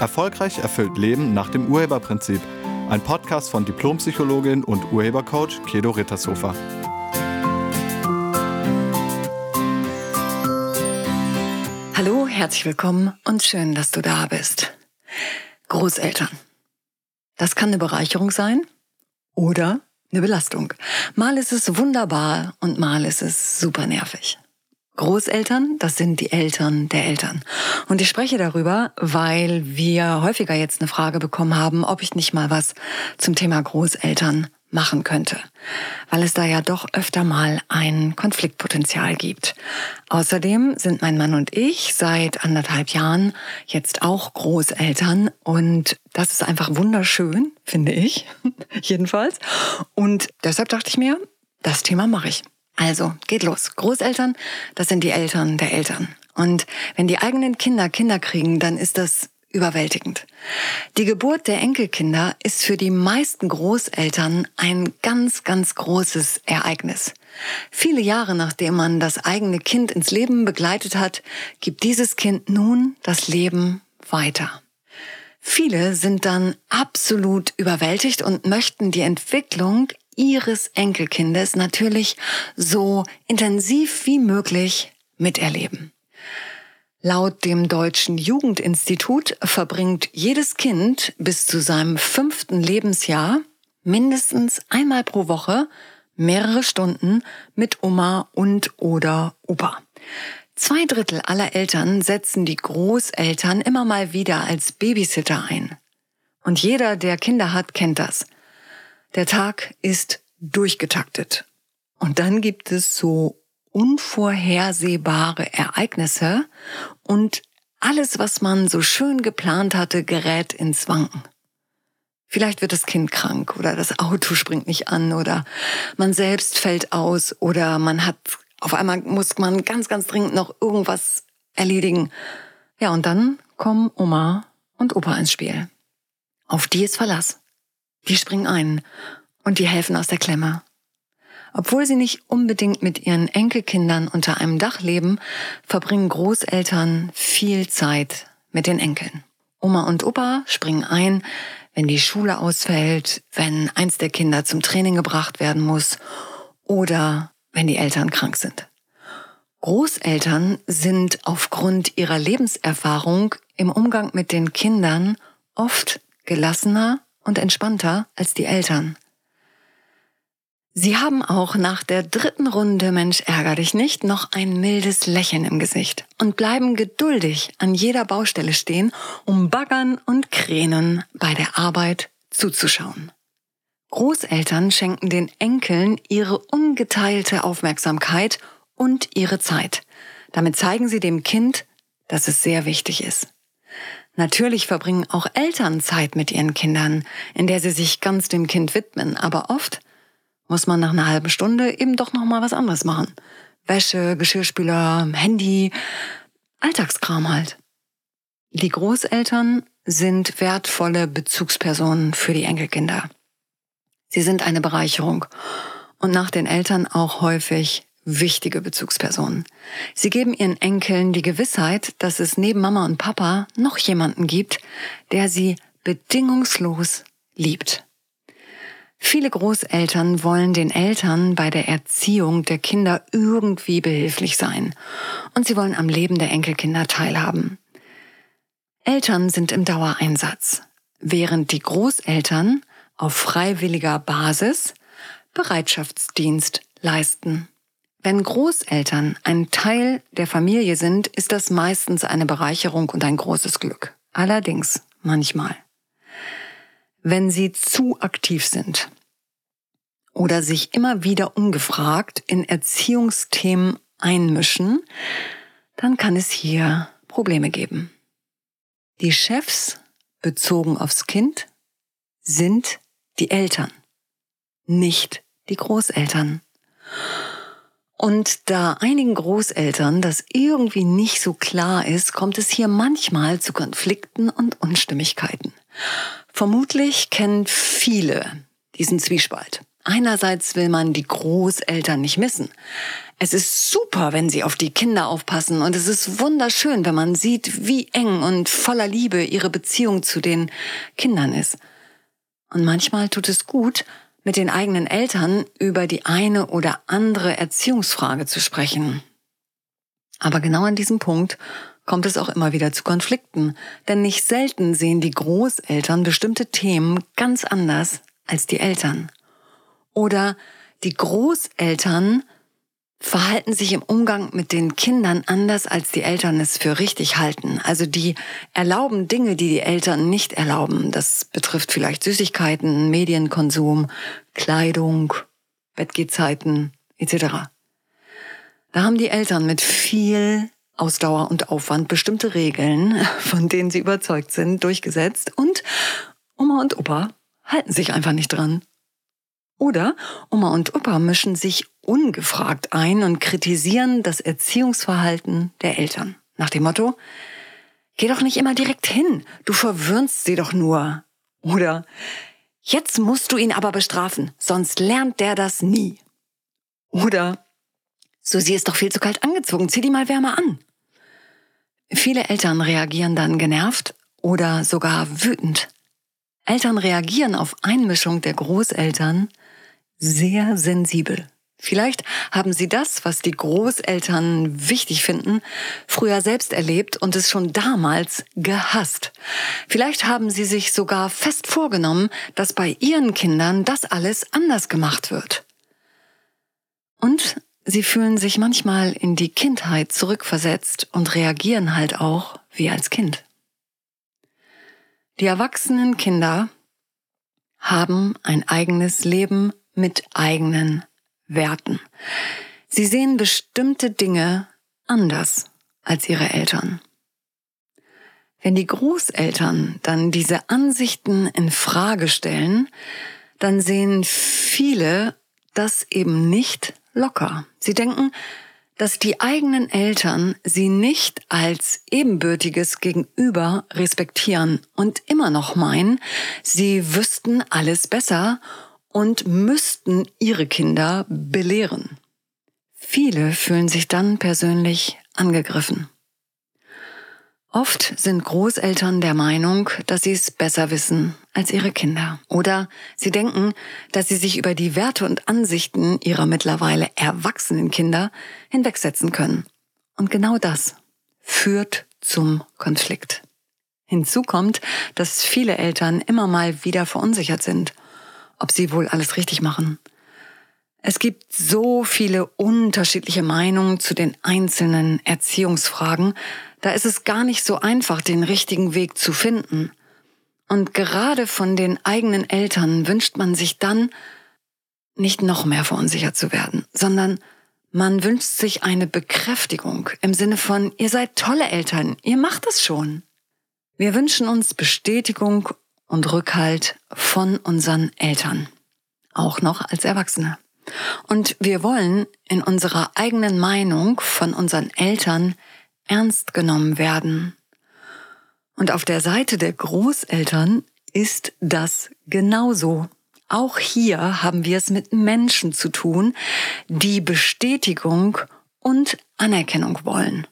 Erfolgreich erfüllt Leben nach dem Urheberprinzip. Ein Podcast von Diplompsychologin und Urhebercoach Kedo Rittershofer. Hallo, herzlich willkommen und schön, dass du da bist. Großeltern. Das kann eine Bereicherung sein oder eine Belastung. Mal ist es wunderbar und mal ist es super nervig. Großeltern, das sind die Eltern der Eltern. Und ich spreche darüber, weil wir häufiger jetzt eine Frage bekommen haben, ob ich nicht mal was zum Thema Großeltern machen könnte, weil es da ja doch öfter mal ein Konfliktpotenzial gibt. Außerdem sind mein Mann und ich seit anderthalb Jahren jetzt auch Großeltern und das ist einfach wunderschön, finde ich, jedenfalls. Und deshalb dachte ich mir, das Thema mache ich. Also, geht los. Großeltern, das sind die Eltern der Eltern. Und wenn die eigenen Kinder Kinder kriegen, dann ist das überwältigend. Die Geburt der Enkelkinder ist für die meisten Großeltern ein ganz, ganz großes Ereignis. Viele Jahre nachdem man das eigene Kind ins Leben begleitet hat, gibt dieses Kind nun das Leben weiter. Viele sind dann absolut überwältigt und möchten die Entwicklung ihres Enkelkindes natürlich so intensiv wie möglich miterleben. Laut dem Deutschen Jugendinstitut verbringt jedes Kind bis zu seinem fünften Lebensjahr mindestens einmal pro Woche mehrere Stunden mit Oma und oder Opa. Zwei Drittel aller Eltern setzen die Großeltern immer mal wieder als Babysitter ein. Und jeder, der Kinder hat, kennt das. Der Tag ist durchgetaktet. Und dann gibt es so unvorhersehbare Ereignisse und alles, was man so schön geplant hatte, gerät ins Wanken. Vielleicht wird das Kind krank oder das Auto springt nicht an oder man selbst fällt aus oder man hat, auf einmal muss man ganz, ganz dringend noch irgendwas erledigen. Ja, und dann kommen Oma und Opa ins Spiel. Auf die ist Verlass. Die springen ein und die helfen aus der Klemme. Obwohl sie nicht unbedingt mit ihren Enkelkindern unter einem Dach leben, verbringen Großeltern viel Zeit mit den Enkeln. Oma und Opa springen ein, wenn die Schule ausfällt, wenn eins der Kinder zum Training gebracht werden muss oder wenn die Eltern krank sind. Großeltern sind aufgrund ihrer Lebenserfahrung im Umgang mit den Kindern oft gelassener und entspannter als die Eltern. Sie haben auch nach der dritten Runde Mensch ärger dich nicht noch ein mildes Lächeln im Gesicht und bleiben geduldig an jeder Baustelle stehen, um Baggern und Kränen bei der Arbeit zuzuschauen. Großeltern schenken den Enkeln ihre ungeteilte Aufmerksamkeit und ihre Zeit. Damit zeigen sie dem Kind, dass es sehr wichtig ist. Natürlich verbringen auch Eltern Zeit mit ihren Kindern, in der sie sich ganz dem Kind widmen, aber oft muss man nach einer halben Stunde eben doch noch mal was anderes machen. Wäsche, Geschirrspüler, Handy, Alltagskram halt. Die Großeltern sind wertvolle Bezugspersonen für die Enkelkinder. Sie sind eine Bereicherung und nach den Eltern auch häufig wichtige Bezugspersonen. Sie geben ihren Enkeln die Gewissheit, dass es neben Mama und Papa noch jemanden gibt, der sie bedingungslos liebt. Viele Großeltern wollen den Eltern bei der Erziehung der Kinder irgendwie behilflich sein und sie wollen am Leben der Enkelkinder teilhaben. Eltern sind im Dauereinsatz, während die Großeltern auf freiwilliger Basis Bereitschaftsdienst leisten. Wenn Großeltern ein Teil der Familie sind, ist das meistens eine Bereicherung und ein großes Glück. Allerdings manchmal wenn sie zu aktiv sind oder sich immer wieder ungefragt in Erziehungsthemen einmischen, dann kann es hier Probleme geben. Die Chefs bezogen aufs Kind sind die Eltern, nicht die Großeltern. Und da einigen Großeltern das irgendwie nicht so klar ist, kommt es hier manchmal zu Konflikten und Unstimmigkeiten. Vermutlich kennen viele diesen Zwiespalt. Einerseits will man die Großeltern nicht missen. Es ist super, wenn sie auf die Kinder aufpassen und es ist wunderschön, wenn man sieht, wie eng und voller Liebe ihre Beziehung zu den Kindern ist. Und manchmal tut es gut, mit den eigenen Eltern über die eine oder andere Erziehungsfrage zu sprechen. Aber genau an diesem Punkt kommt es auch immer wieder zu Konflikten, denn nicht selten sehen die Großeltern bestimmte Themen ganz anders als die Eltern. Oder die Großeltern verhalten sich im Umgang mit den Kindern anders, als die Eltern es für richtig halten. Also die erlauben Dinge, die die Eltern nicht erlauben. Das betrifft vielleicht Süßigkeiten, Medienkonsum, Kleidung, Bettgehzeiten etc. Da haben die Eltern mit viel Ausdauer und Aufwand bestimmte Regeln, von denen sie überzeugt sind, durchgesetzt und Oma und Opa halten sich einfach nicht dran. Oder Oma und Opa mischen sich ungefragt ein und kritisieren das Erziehungsverhalten der Eltern. Nach dem Motto, geh doch nicht immer direkt hin, du verwöhnst sie doch nur. Oder, jetzt musst du ihn aber bestrafen, sonst lernt der das nie. Oder, so sie ist doch viel zu kalt angezogen, zieh die mal wärmer an. Viele Eltern reagieren dann genervt oder sogar wütend. Eltern reagieren auf Einmischung der Großeltern sehr sensibel. Vielleicht haben Sie das, was die Großeltern wichtig finden, früher selbst erlebt und es schon damals gehasst. Vielleicht haben Sie sich sogar fest vorgenommen, dass bei Ihren Kindern das alles anders gemacht wird. Und Sie fühlen sich manchmal in die Kindheit zurückversetzt und reagieren halt auch wie als Kind. Die erwachsenen Kinder haben ein eigenes Leben mit eigenen Werten. Sie sehen bestimmte Dinge anders als ihre Eltern. Wenn die Großeltern dann diese Ansichten in Frage stellen, dann sehen viele das eben nicht locker. Sie denken, dass die eigenen Eltern sie nicht als ebenbürtiges Gegenüber respektieren und immer noch meinen, sie wüssten alles besser und müssten ihre Kinder belehren. Viele fühlen sich dann persönlich angegriffen. Oft sind Großeltern der Meinung, dass sie es besser wissen als ihre Kinder. Oder sie denken, dass sie sich über die Werte und Ansichten ihrer mittlerweile erwachsenen Kinder hinwegsetzen können. Und genau das führt zum Konflikt. Hinzu kommt, dass viele Eltern immer mal wieder verunsichert sind ob sie wohl alles richtig machen. Es gibt so viele unterschiedliche Meinungen zu den einzelnen Erziehungsfragen, da ist es gar nicht so einfach, den richtigen Weg zu finden. Und gerade von den eigenen Eltern wünscht man sich dann, nicht noch mehr verunsichert zu werden, sondern man wünscht sich eine Bekräftigung im Sinne von, ihr seid tolle Eltern, ihr macht es schon. Wir wünschen uns Bestätigung und Rückhalt von unseren Eltern, auch noch als Erwachsene. Und wir wollen in unserer eigenen Meinung von unseren Eltern ernst genommen werden. Und auf der Seite der Großeltern ist das genauso. Auch hier haben wir es mit Menschen zu tun, die Bestätigung und Anerkennung wollen.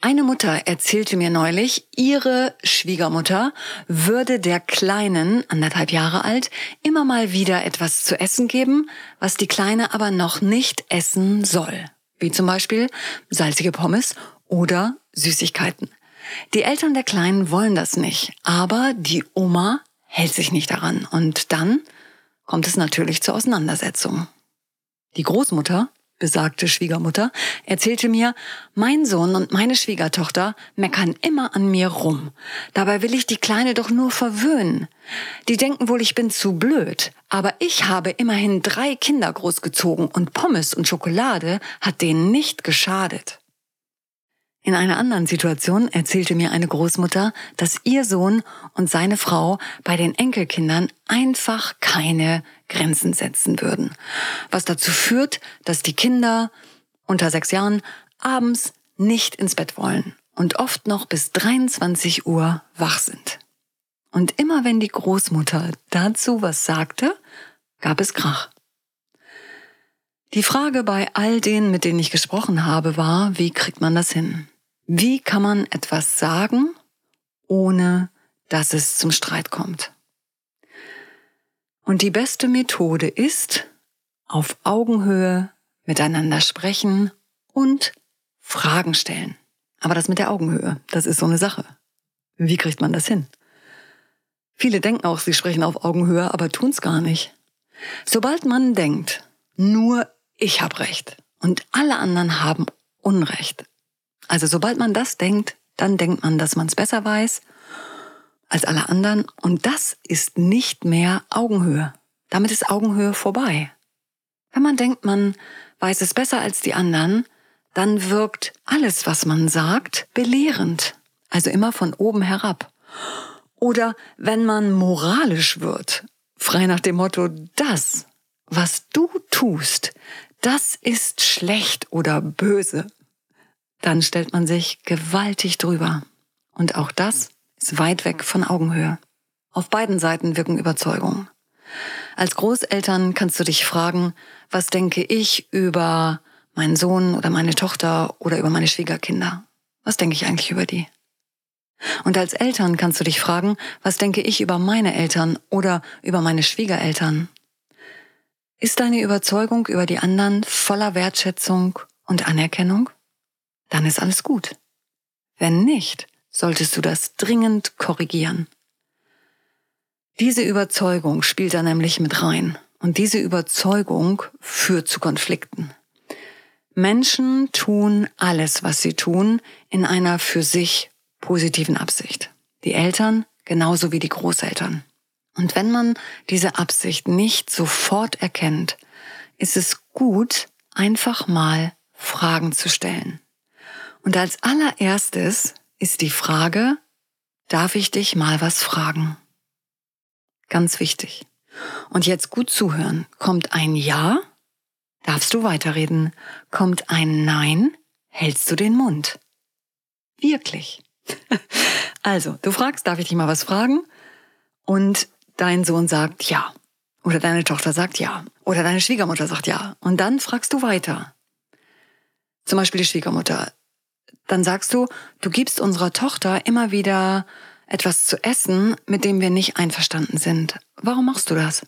Eine Mutter erzählte mir neulich, ihre Schwiegermutter würde der Kleinen, anderthalb Jahre alt, immer mal wieder etwas zu essen geben, was die Kleine aber noch nicht essen soll. Wie zum Beispiel salzige Pommes oder Süßigkeiten. Die Eltern der Kleinen wollen das nicht, aber die Oma hält sich nicht daran und dann kommt es natürlich zur Auseinandersetzung. Die Großmutter besagte Schwiegermutter, erzählte mir, mein Sohn und meine Schwiegertochter meckern immer an mir rum. Dabei will ich die Kleine doch nur verwöhnen. Die denken wohl, ich bin zu blöd. Aber ich habe immerhin drei Kinder großgezogen und Pommes und Schokolade hat denen nicht geschadet. In einer anderen Situation erzählte mir eine Großmutter, dass ihr Sohn und seine Frau bei den Enkelkindern einfach keine Grenzen setzen würden. Was dazu führt, dass die Kinder unter sechs Jahren abends nicht ins Bett wollen und oft noch bis 23 Uhr wach sind. Und immer wenn die Großmutter dazu was sagte, gab es Krach. Die Frage bei all denen, mit denen ich gesprochen habe, war, wie kriegt man das hin? Wie kann man etwas sagen, ohne dass es zum Streit kommt? Und die beste Methode ist, auf Augenhöhe miteinander sprechen und Fragen stellen. Aber das mit der Augenhöhe, das ist so eine Sache. Wie kriegt man das hin? Viele denken auch, sie sprechen auf Augenhöhe, aber tun's gar nicht. Sobald man denkt, nur ich habe Recht und alle anderen haben Unrecht. Also sobald man das denkt, dann denkt man, dass man es besser weiß als alle anderen und das ist nicht mehr Augenhöhe. Damit ist Augenhöhe vorbei. Wenn man denkt, man weiß es besser als die anderen, dann wirkt alles, was man sagt, belehrend. Also immer von oben herab. Oder wenn man moralisch wird, frei nach dem Motto, das, was du tust, das ist schlecht oder böse, dann stellt man sich gewaltig drüber. Und auch das ist weit weg von Augenhöhe. Auf beiden Seiten wirken Überzeugungen. Als Großeltern kannst du dich fragen, was denke ich über meinen Sohn oder meine Tochter oder über meine Schwiegerkinder? Was denke ich eigentlich über die? Und als Eltern kannst du dich fragen, was denke ich über meine Eltern oder über meine Schwiegereltern? Ist deine Überzeugung über die anderen voller Wertschätzung und Anerkennung? Dann ist alles gut. Wenn nicht, solltest du das dringend korrigieren. Diese Überzeugung spielt da nämlich mit rein und diese Überzeugung führt zu Konflikten. Menschen tun alles, was sie tun, in einer für sich positiven Absicht. Die Eltern genauso wie die Großeltern. Und wenn man diese Absicht nicht sofort erkennt, ist es gut, einfach mal Fragen zu stellen. Und als allererstes ist die Frage, darf ich dich mal was fragen? Ganz wichtig. Und jetzt gut zuhören. Kommt ein Ja? Darfst du weiterreden? Kommt ein Nein? Hältst du den Mund? Wirklich. also, du fragst, darf ich dich mal was fragen? Und dein Sohn sagt ja. Oder deine Tochter sagt ja. Oder deine Schwiegermutter sagt ja. Und dann fragst du weiter. Zum Beispiel die Schwiegermutter. Dann sagst du, du gibst unserer Tochter immer wieder etwas zu essen, mit dem wir nicht einverstanden sind. Warum machst du das?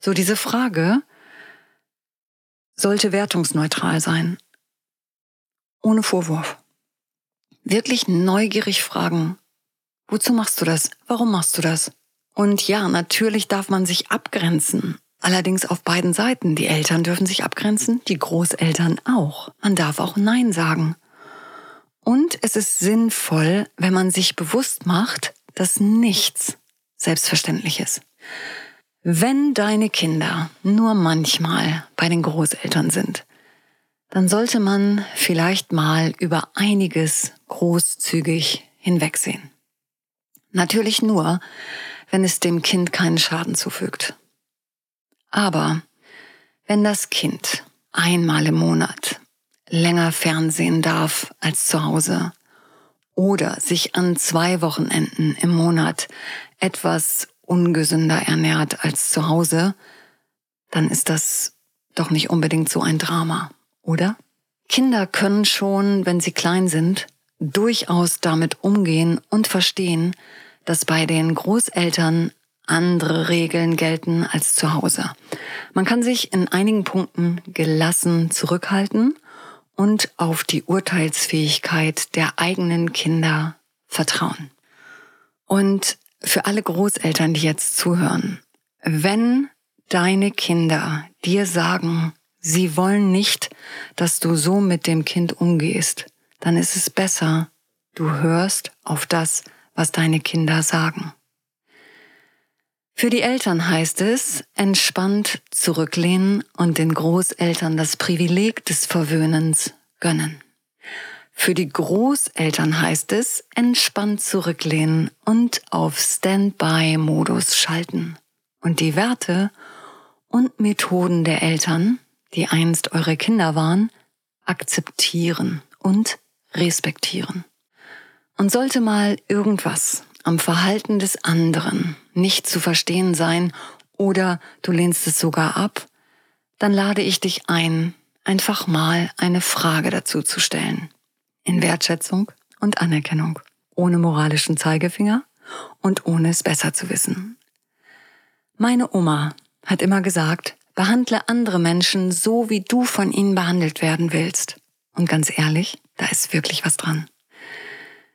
So diese Frage sollte wertungsneutral sein. Ohne Vorwurf. Wirklich neugierig fragen. Wozu machst du das? Warum machst du das? Und ja, natürlich darf man sich abgrenzen. Allerdings auf beiden Seiten. Die Eltern dürfen sich abgrenzen, die Großeltern auch. Man darf auch Nein sagen. Und es ist sinnvoll, wenn man sich bewusst macht, dass nichts selbstverständlich ist. Wenn deine Kinder nur manchmal bei den Großeltern sind, dann sollte man vielleicht mal über einiges großzügig hinwegsehen. Natürlich nur, wenn es dem Kind keinen Schaden zufügt. Aber wenn das Kind einmal im Monat länger fernsehen darf als zu Hause oder sich an zwei Wochenenden im Monat etwas ungesünder ernährt als zu Hause, dann ist das doch nicht unbedingt so ein Drama, oder? Kinder können schon, wenn sie klein sind, durchaus damit umgehen und verstehen, dass bei den Großeltern andere Regeln gelten als zu Hause. Man kann sich in einigen Punkten gelassen zurückhalten und auf die Urteilsfähigkeit der eigenen Kinder vertrauen. Und für alle Großeltern, die jetzt zuhören, wenn deine Kinder dir sagen, sie wollen nicht, dass du so mit dem Kind umgehst, dann ist es besser, du hörst auf das, was deine Kinder sagen. Für die Eltern heißt es, entspannt zurücklehnen und den Großeltern das Privileg des Verwöhnens gönnen. Für die Großeltern heißt es, entspannt zurücklehnen und auf Standby-Modus schalten und die Werte und Methoden der Eltern, die einst eure Kinder waren, akzeptieren und respektieren. Und sollte mal irgendwas am Verhalten des anderen nicht zu verstehen sein oder du lehnst es sogar ab, dann lade ich dich ein, einfach mal eine Frage dazu zu stellen. In Wertschätzung und Anerkennung, ohne moralischen Zeigefinger und ohne es besser zu wissen. Meine Oma hat immer gesagt, behandle andere Menschen so, wie du von ihnen behandelt werden willst. Und ganz ehrlich, da ist wirklich was dran.